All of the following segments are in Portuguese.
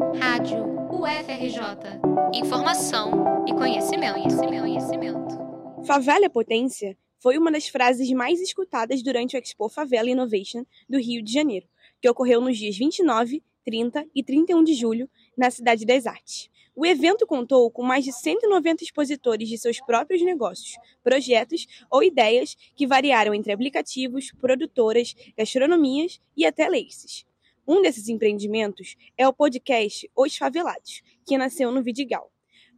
Rádio UFRJ. Informação e conhecimento, conhecimento, conhecimento. Favela potência foi uma das frases mais escutadas durante o Expo Favela Innovation do Rio de Janeiro, que ocorreu nos dias 29, 30 e 31 de julho na Cidade das Artes. O evento contou com mais de 190 expositores de seus próprios negócios, projetos ou ideias que variaram entre aplicativos, produtoras, gastronomias e até laces. Um desses empreendimentos é o podcast Os Favelados, que nasceu no Vidigal.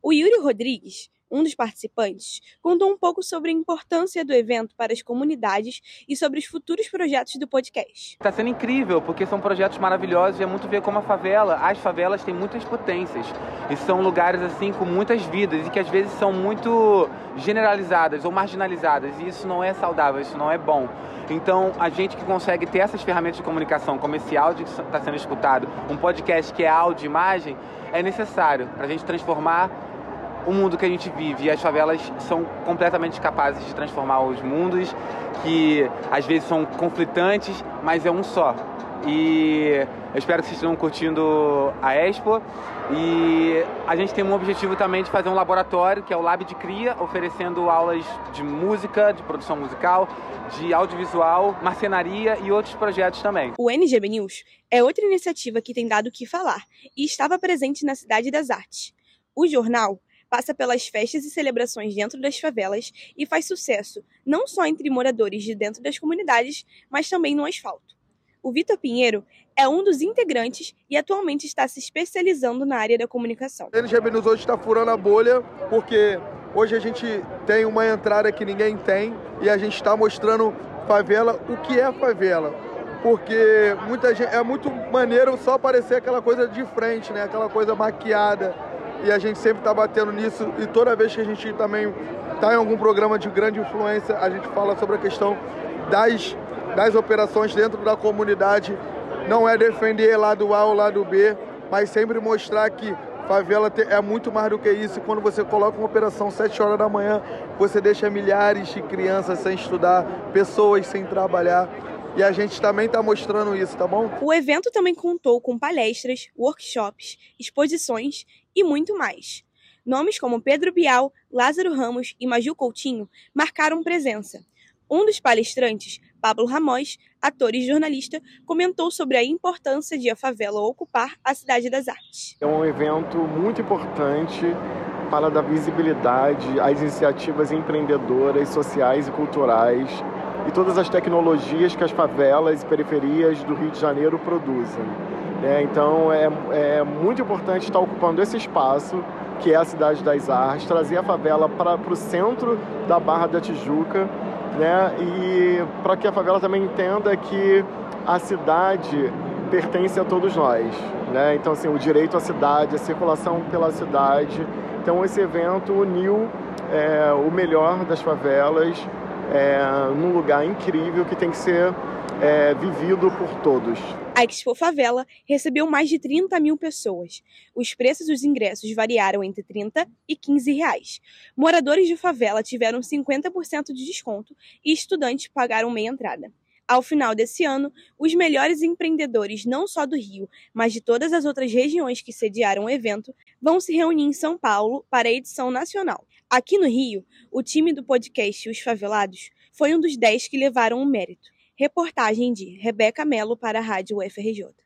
O Yuri Rodrigues, um dos participantes, contou um pouco sobre a importância do evento para as comunidades e sobre os futuros projetos do podcast. Está sendo incrível, porque são projetos maravilhosos e é muito ver como a favela, as favelas têm muitas potências e são lugares assim com muitas vidas e que às vezes são muito generalizadas ou marginalizadas e isso não é saudável, isso não é bom. Então, a gente que consegue ter essas ferramentas de comunicação, como esse áudio que está sendo escutado, um podcast que é áudio e imagem, é necessário para a gente transformar o mundo que a gente vive. E as favelas são completamente capazes de transformar os mundos, que às vezes são conflitantes, mas é um só. E eu espero que vocês estejam curtindo a Expo. E a gente tem um objetivo também de fazer um laboratório, que é o Lab de Cria, oferecendo aulas de música, de produção musical, de audiovisual, marcenaria e outros projetos também. O NGB News é outra iniciativa que tem dado o que falar e estava presente na Cidade das Artes. O jornal passa pelas festas e celebrações dentro das favelas e faz sucesso não só entre moradores de dentro das comunidades, mas também no asfalto. O Vitor Pinheiro é um dos integrantes e atualmente está se especializando na área da comunicação. A NGB News hoje está furando a bolha porque hoje a gente tem uma entrada que ninguém tem e a gente está mostrando favela, o que é favela. Porque muita gente, é muito maneiro só aparecer aquela coisa de frente, né? aquela coisa maquiada e a gente sempre está batendo nisso e toda vez que a gente também está em algum programa de grande influência, a gente fala sobre a questão das, das operações dentro da comunidade. Não é defender lado A ou lado B, mas sempre mostrar que favela é muito mais do que isso. Quando você coloca uma operação 7 horas da manhã, você deixa milhares de crianças sem estudar, pessoas sem trabalhar. E a gente também está mostrando isso, tá bom? O evento também contou com palestras, workshops, exposições e muito mais. Nomes como Pedro Bial, Lázaro Ramos e Maju Coutinho marcaram presença. Um dos palestrantes, Pablo Ramós, ator e jornalista, comentou sobre a importância de a favela ocupar a Cidade das Artes. É um evento muito importante para dar visibilidade às iniciativas empreendedoras, sociais e culturais e todas as tecnologias que as favelas e periferias do Rio de Janeiro produzem. É, então é, é muito importante estar ocupando esse espaço, que é a Cidade das Artes, trazer a favela para o centro da Barra da Tijuca, né? e para que a favela também entenda que a cidade pertence a todos nós. Né? Então, assim, o direito à cidade, a circulação pela cidade. Então, esse evento uniu é, o melhor das favelas é, num lugar incrível que tem que ser é, vivido por todos. A Expo Favela recebeu mais de 30 mil pessoas. Os preços dos ingressos variaram entre 30 e 15 reais. Moradores de favela tiveram 50% de desconto e estudantes pagaram meia entrada. Ao final desse ano, os melhores empreendedores, não só do Rio, mas de todas as outras regiões que sediaram o evento, vão se reunir em São Paulo para a edição nacional. Aqui no Rio, o time do podcast Os Favelados foi um dos 10 que levaram o mérito. Reportagem de Rebeca Melo para a Rádio UFRJ.